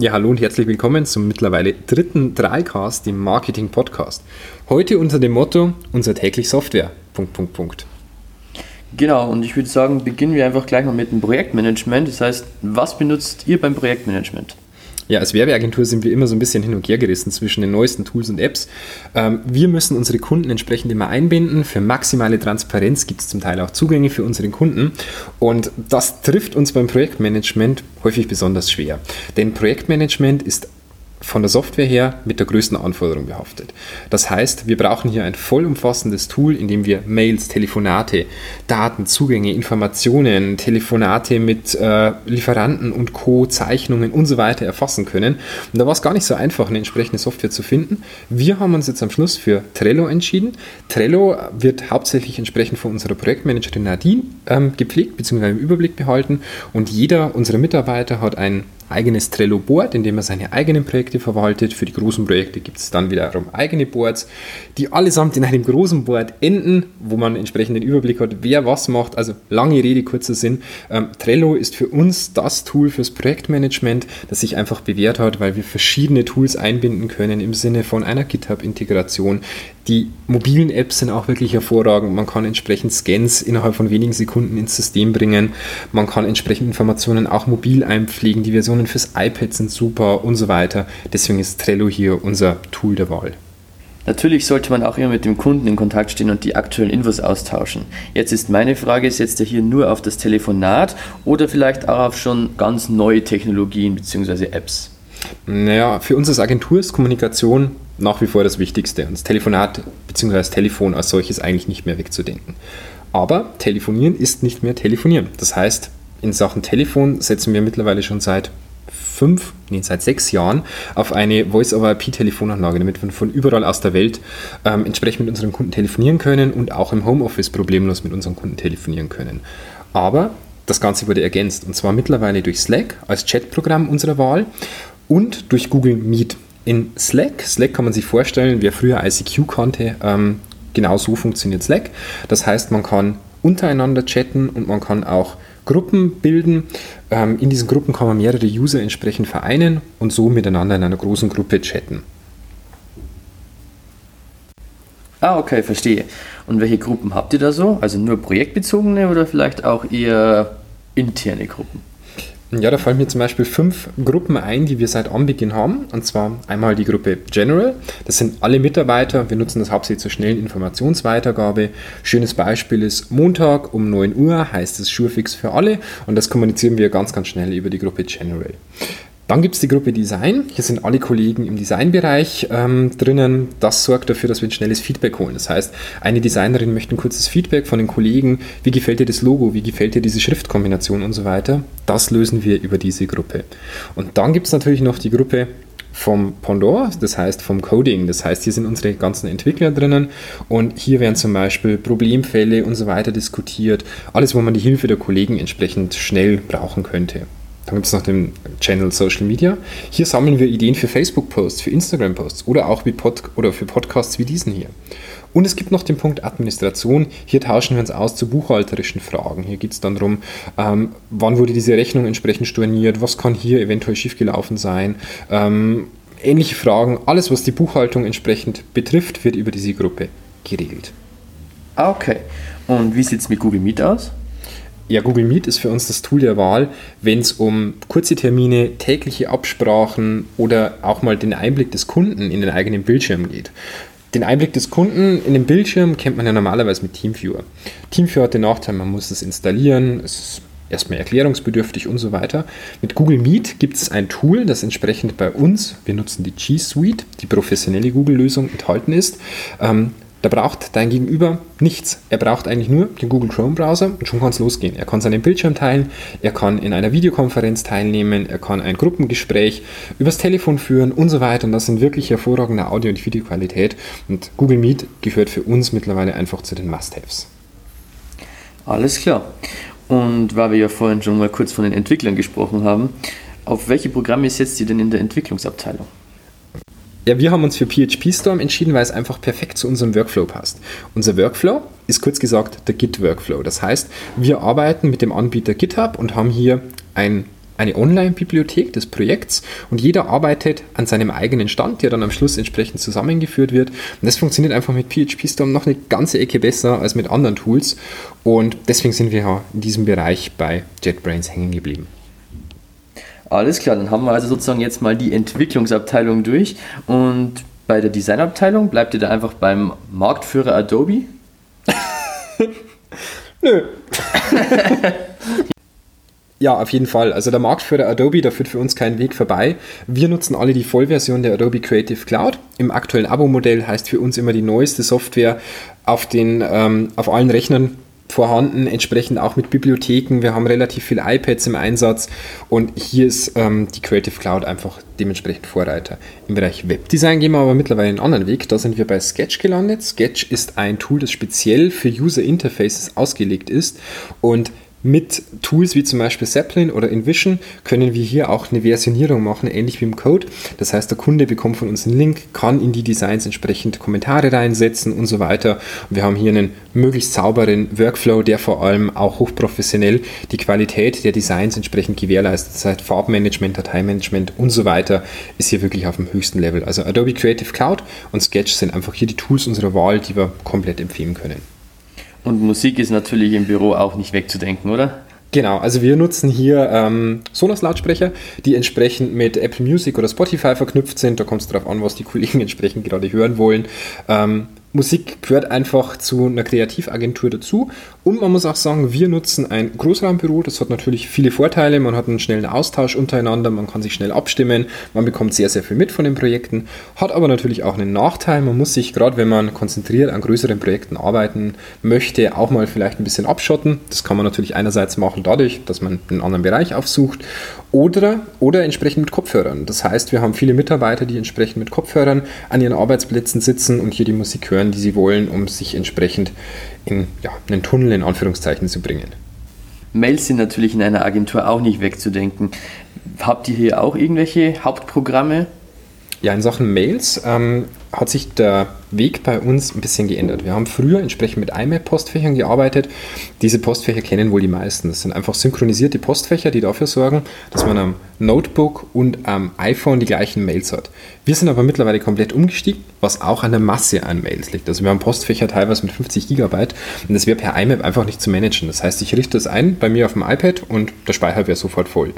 Ja, hallo und herzlich willkommen zum mittlerweile dritten Dreicast, dem Marketing-Podcast. Heute unter dem Motto Unser täglich Software. Punkt, Punkt, Punkt. Genau, und ich würde sagen, beginnen wir einfach gleich mal mit dem Projektmanagement. Das heißt, was benutzt ihr beim Projektmanagement? Ja, als Werbeagentur sind wir immer so ein bisschen hin und her gerissen zwischen den neuesten Tools und Apps. Ähm, wir müssen unsere Kunden entsprechend immer einbinden. Für maximale Transparenz gibt es zum Teil auch Zugänge für unsere Kunden. Und das trifft uns beim Projektmanagement häufig besonders schwer. Denn Projektmanagement ist von der Software her mit der größten Anforderung behaftet. Das heißt, wir brauchen hier ein vollumfassendes Tool, in dem wir Mails, Telefonate, Daten, Zugänge, Informationen, Telefonate mit äh, Lieferanten und Co., Zeichnungen und so weiter erfassen können. Und da war es gar nicht so einfach, eine entsprechende Software zu finden. Wir haben uns jetzt am Schluss für Trello entschieden. Trello wird hauptsächlich entsprechend von unserer Projektmanagerin Nadine ähm, gepflegt bzw. im Überblick behalten und jeder unserer Mitarbeiter hat ein eigenes Trello-Board, in dem er seine eigenen Projekte verwaltet. Für die großen Projekte gibt es dann wiederum eigene Boards, die allesamt in einem großen Board enden, wo man entsprechend den Überblick hat, wer was macht. Also lange Rede, kurzer Sinn. Ähm, Trello ist für uns das Tool fürs Projektmanagement, das sich einfach bewährt hat, weil wir verschiedene Tools einbinden können im Sinne von einer GitHub-Integration, die mobilen Apps sind auch wirklich hervorragend. Man kann entsprechend Scans innerhalb von wenigen Sekunden ins System bringen. Man kann entsprechend Informationen auch mobil einpflegen. Die Versionen fürs iPad sind super und so weiter. Deswegen ist Trello hier unser Tool der Wahl. Natürlich sollte man auch immer mit dem Kunden in Kontakt stehen und die aktuellen Infos austauschen. Jetzt ist meine Frage, setzt ihr hier nur auf das Telefonat oder vielleicht auch auf schon ganz neue Technologien bzw. Apps? Naja, für uns als Agentur ist Kommunikation nach wie vor das Wichtigste und das Telefonat bzw. das Telefon als solches eigentlich nicht mehr wegzudenken. Aber telefonieren ist nicht mehr telefonieren. Das heißt, in Sachen Telefon setzen wir mittlerweile schon seit fünf, nee, seit sechs Jahren auf eine Voice-over-IP-Telefonanlage, damit wir von überall aus der Welt ähm, entsprechend mit unseren Kunden telefonieren können und auch im Homeoffice problemlos mit unseren Kunden telefonieren können. Aber das Ganze wurde ergänzt und zwar mittlerweile durch Slack als Chatprogramm unserer Wahl und durch Google Meet. In Slack, Slack kann man sich vorstellen, wer früher ICQ kannte, ähm, genau so funktioniert Slack. Das heißt, man kann untereinander chatten und man kann auch Gruppen bilden. Ähm, in diesen Gruppen kann man mehrere User entsprechend vereinen und so miteinander in einer großen Gruppe chatten. Ah, okay, verstehe. Und welche Gruppen habt ihr da so? Also nur projektbezogene oder vielleicht auch eher interne Gruppen? Ja, da fallen mir zum Beispiel fünf Gruppen ein, die wir seit Anbeginn haben. Und zwar einmal die Gruppe General. Das sind alle Mitarbeiter. Wir nutzen das hauptsächlich zur schnellen Informationsweitergabe. Schönes Beispiel ist Montag um 9 Uhr heißt es Schurfix für alle. Und das kommunizieren wir ganz, ganz schnell über die Gruppe General. Dann gibt es die Gruppe Design. Hier sind alle Kollegen im Designbereich ähm, drinnen. Das sorgt dafür, dass wir ein schnelles Feedback holen. Das heißt, eine Designerin möchte ein kurzes Feedback von den Kollegen. Wie gefällt dir das Logo? Wie gefällt dir diese Schriftkombination und so weiter? Das lösen wir über diese Gruppe. Und dann gibt es natürlich noch die Gruppe vom Pendant, das heißt vom Coding. Das heißt, hier sind unsere ganzen Entwickler drinnen und hier werden zum Beispiel Problemfälle und so weiter diskutiert. Alles, wo man die Hilfe der Kollegen entsprechend schnell brauchen könnte. Dann gibt es noch den Channel Social Media. Hier sammeln wir Ideen für Facebook-Posts, für Instagram-Posts oder auch Pod oder für Podcasts wie diesen hier. Und es gibt noch den Punkt Administration. Hier tauschen wir uns aus zu buchhalterischen Fragen. Hier geht es dann darum, ähm, wann wurde diese Rechnung entsprechend storniert, was kann hier eventuell schiefgelaufen sein. Ähm, ähnliche Fragen, alles was die Buchhaltung entsprechend betrifft, wird über diese Gruppe geregelt. Ah, okay. Und wie sieht es mit Google Meet aus? Ja, Google Meet ist für uns das Tool der Wahl, wenn es um kurze Termine, tägliche Absprachen oder auch mal den Einblick des Kunden in den eigenen Bildschirm geht. Den Einblick des Kunden in den Bildschirm kennt man ja normalerweise mit Teamviewer. Teamviewer hat den Nachteil, man muss es installieren, es ist erstmal erklärungsbedürftig und so weiter. Mit Google Meet gibt es ein Tool, das entsprechend bei uns, wir nutzen die G Suite, die professionelle Google-Lösung enthalten ist. Ähm, da braucht dein Gegenüber nichts. Er braucht eigentlich nur den Google Chrome Browser und schon kann es losgehen. Er kann seinen Bildschirm teilen, er kann in einer Videokonferenz teilnehmen, er kann ein Gruppengespräch übers Telefon führen und so weiter. Und das sind wirklich hervorragende Audio- und Videoqualität. Und Google Meet gehört für uns mittlerweile einfach zu den Must-Haves. Alles klar. Und weil wir ja vorhin schon mal kurz von den Entwicklern gesprochen haben, auf welche Programme setzt ihr denn in der Entwicklungsabteilung? Ja, wir haben uns für PHP Storm entschieden, weil es einfach perfekt zu unserem Workflow passt. Unser Workflow ist kurz gesagt der Git-Workflow. Das heißt, wir arbeiten mit dem Anbieter GitHub und haben hier ein eine Online-Bibliothek des Projekts und jeder arbeitet an seinem eigenen Stand, der dann am Schluss entsprechend zusammengeführt wird. Und das funktioniert einfach mit PHP Storm noch eine ganze Ecke besser als mit anderen Tools und deswegen sind wir in diesem Bereich bei JetBrains hängen geblieben. Alles klar, dann haben wir also sozusagen jetzt mal die Entwicklungsabteilung durch und bei der Designabteilung bleibt ihr da einfach beim Marktführer Adobe? Nö. Ja, auf jeden Fall. Also der Marktführer Adobe, da führt für uns kein Weg vorbei. Wir nutzen alle die Vollversion der Adobe Creative Cloud. Im aktuellen Abo-Modell heißt für uns immer die neueste Software auf, den, ähm, auf allen Rechnern vorhanden, entsprechend auch mit Bibliotheken. Wir haben relativ viele iPads im Einsatz und hier ist ähm, die Creative Cloud einfach dementsprechend Vorreiter. Im Bereich Webdesign gehen wir aber mittlerweile einen anderen Weg. Da sind wir bei Sketch gelandet. Sketch ist ein Tool, das speziell für User Interfaces ausgelegt ist und mit Tools wie zum Beispiel Zeppelin oder InVision können wir hier auch eine Versionierung machen, ähnlich wie im Code. Das heißt, der Kunde bekommt von uns einen Link, kann in die Designs entsprechend Kommentare reinsetzen und so weiter. Und wir haben hier einen möglichst sauberen Workflow, der vor allem auch hochprofessionell die Qualität der Designs entsprechend gewährleistet. Das heißt, Farbmanagement, Dateimanagement und so weiter ist hier wirklich auf dem höchsten Level. Also Adobe Creative Cloud und Sketch sind einfach hier die Tools unserer Wahl, die wir komplett empfehlen können. Und Musik ist natürlich im Büro auch nicht wegzudenken, oder? Genau, also wir nutzen hier ähm, Sonos-Lautsprecher, die entsprechend mit Apple Music oder Spotify verknüpft sind. Da kommt es darauf an, was die Kollegen entsprechend gerade hören wollen. Ähm, Musik gehört einfach zu einer Kreativagentur dazu. Und man muss auch sagen, wir nutzen ein Großraumbüro. Das hat natürlich viele Vorteile. Man hat einen schnellen Austausch untereinander, man kann sich schnell abstimmen, man bekommt sehr, sehr viel mit von den Projekten. Hat aber natürlich auch einen Nachteil. Man muss sich, gerade wenn man konzentriert an größeren Projekten arbeiten möchte, auch mal vielleicht ein bisschen abschotten. Das kann man natürlich einerseits machen dadurch, dass man einen anderen Bereich aufsucht oder, oder entsprechend mit Kopfhörern. Das heißt, wir haben viele Mitarbeiter, die entsprechend mit Kopfhörern an ihren Arbeitsplätzen sitzen und hier die Musik hören, die sie wollen, um sich entsprechend in ja, einen Tunnel in Anführungszeichen zu bringen. Mails sind natürlich in einer Agentur auch nicht wegzudenken. Habt ihr hier auch irgendwelche Hauptprogramme? Ja, in Sachen Mails ähm, hat sich der Weg bei uns ein bisschen geändert. Wir haben früher entsprechend mit IMAP-Postfächern gearbeitet. Diese Postfächer kennen wohl die meisten. Das sind einfach synchronisierte Postfächer, die dafür sorgen, dass man am Notebook und am iPhone die gleichen Mails hat. Wir sind aber mittlerweile komplett umgestiegen, was auch an der Masse an Mails liegt. Also wir haben Postfächer teilweise mit 50 Gigabyte und das wäre per IMAP einfach nicht zu managen. Das heißt, ich richte es ein bei mir auf dem iPad und der Speicher wäre sofort voll.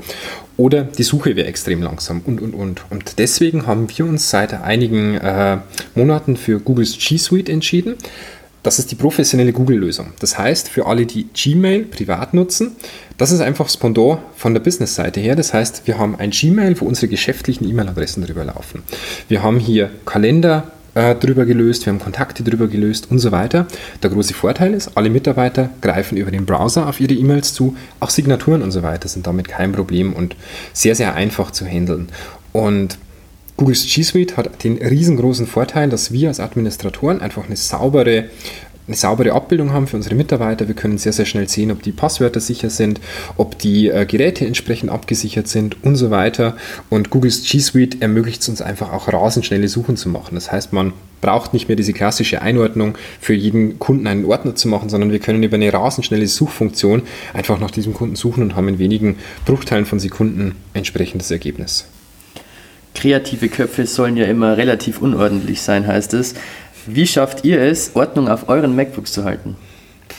Oder die Suche wäre extrem langsam und, und, und. Und deswegen haben wir uns seit einigen äh, Monaten für Googles G Suite entschieden. Das ist die professionelle Google-Lösung. Das heißt, für alle, die Gmail privat nutzen, das ist einfach das von der Business-Seite her. Das heißt, wir haben ein Gmail, wo unsere geschäftlichen E-Mail-Adressen drüber laufen. Wir haben hier Kalender, äh, drüber gelöst, wir haben Kontakte drüber gelöst und so weiter. Der große Vorteil ist, alle Mitarbeiter greifen über den Browser auf ihre E-Mails zu. Auch Signaturen und so weiter sind damit kein Problem und sehr, sehr einfach zu handeln. Und Googles G Suite hat den riesengroßen Vorteil, dass wir als Administratoren einfach eine saubere eine saubere Abbildung haben für unsere Mitarbeiter. Wir können sehr, sehr schnell sehen, ob die Passwörter sicher sind, ob die äh, Geräte entsprechend abgesichert sind und so weiter. Und Googles G Suite ermöglicht es uns einfach auch rasend schnelle Suchen zu machen. Das heißt, man braucht nicht mehr diese klassische Einordnung für jeden Kunden einen Ordner zu machen, sondern wir können über eine rasend schnelle Suchfunktion einfach nach diesem Kunden suchen und haben in wenigen Bruchteilen von Sekunden entsprechendes Ergebnis kreative Köpfe sollen ja immer relativ unordentlich sein, heißt es. Wie schafft ihr es, Ordnung auf euren MacBooks zu halten?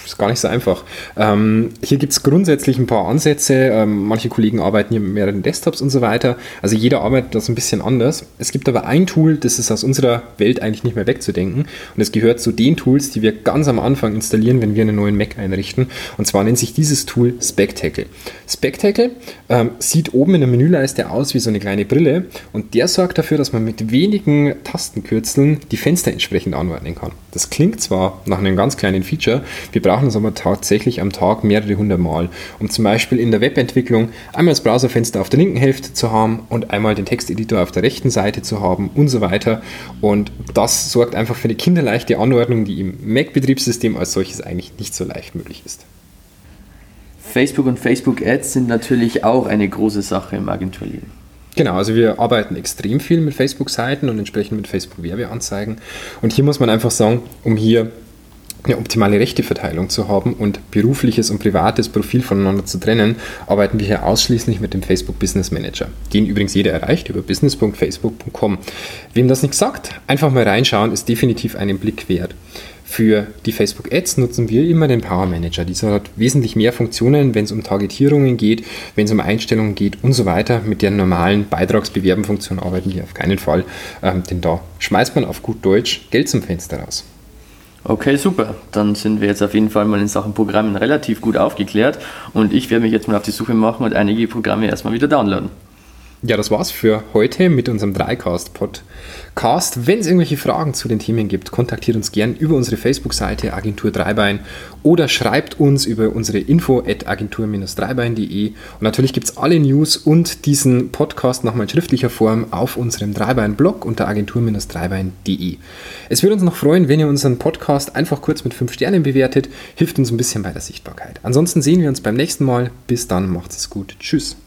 Ist gar nicht so einfach. Ähm, hier gibt es grundsätzlich ein paar Ansätze. Ähm, manche Kollegen arbeiten hier mit mehreren Desktops und so weiter. Also jeder arbeitet das ein bisschen anders. Es gibt aber ein Tool, das ist aus unserer Welt eigentlich nicht mehr wegzudenken. Und es gehört zu den Tools, die wir ganz am Anfang installieren, wenn wir einen neuen Mac einrichten. Und zwar nennt sich dieses Tool Spectacle. Spectacle ähm, sieht oben in der Menüleiste aus wie so eine kleine Brille und der sorgt dafür, dass man mit wenigen Tastenkürzeln die Fenster entsprechend anordnen kann. Das klingt zwar nach einem ganz kleinen Feature, wir brauchen brauchen es aber tatsächlich am Tag mehrere hundert Mal, um zum Beispiel in der Webentwicklung einmal das Browserfenster auf der linken Hälfte zu haben und einmal den Texteditor auf der rechten Seite zu haben und so weiter. Und das sorgt einfach für eine kinderleichte Anordnung, die im Mac-Betriebssystem als solches eigentlich nicht so leicht möglich ist. Facebook und Facebook Ads sind natürlich auch eine große Sache im Agenturleben. Genau, also wir arbeiten extrem viel mit Facebook-Seiten und entsprechend mit Facebook-Werbeanzeigen. Und hier muss man einfach sagen, um hier eine optimale Rechteverteilung zu haben und berufliches und privates Profil voneinander zu trennen, arbeiten wir hier ausschließlich mit dem Facebook Business Manager, den übrigens jeder erreicht über business.facebook.com. Wem das nicht sagt, einfach mal reinschauen, ist definitiv einen Blick wert. Für die Facebook Ads nutzen wir immer den Power Manager. Dieser hat wesentlich mehr Funktionen, wenn es um Targetierungen geht, wenn es um Einstellungen geht und so weiter. Mit der normalen Beitragsbewerben-Funktion arbeiten wir auf keinen Fall, ähm, denn da schmeißt man auf gut Deutsch Geld zum Fenster raus. Okay, super. Dann sind wir jetzt auf jeden Fall mal in Sachen Programmen relativ gut aufgeklärt und ich werde mich jetzt mal auf die Suche machen und einige Programme erstmal wieder downloaden. Ja, das war's für heute mit unserem Dreicast-Podcast. Wenn es irgendwelche Fragen zu den Themen gibt, kontaktiert uns gern über unsere Facebook-Seite Agentur Dreibein oder schreibt uns über unsere info at agentur-dreibein.de. Und natürlich gibt es alle News und diesen Podcast nochmal in schriftlicher Form auf unserem Dreibein-Blog unter agentur-dreibein.de. Es würde uns noch freuen, wenn ihr unseren Podcast einfach kurz mit 5 Sternen bewertet. Hilft uns ein bisschen bei der Sichtbarkeit. Ansonsten sehen wir uns beim nächsten Mal. Bis dann, macht's es gut. Tschüss.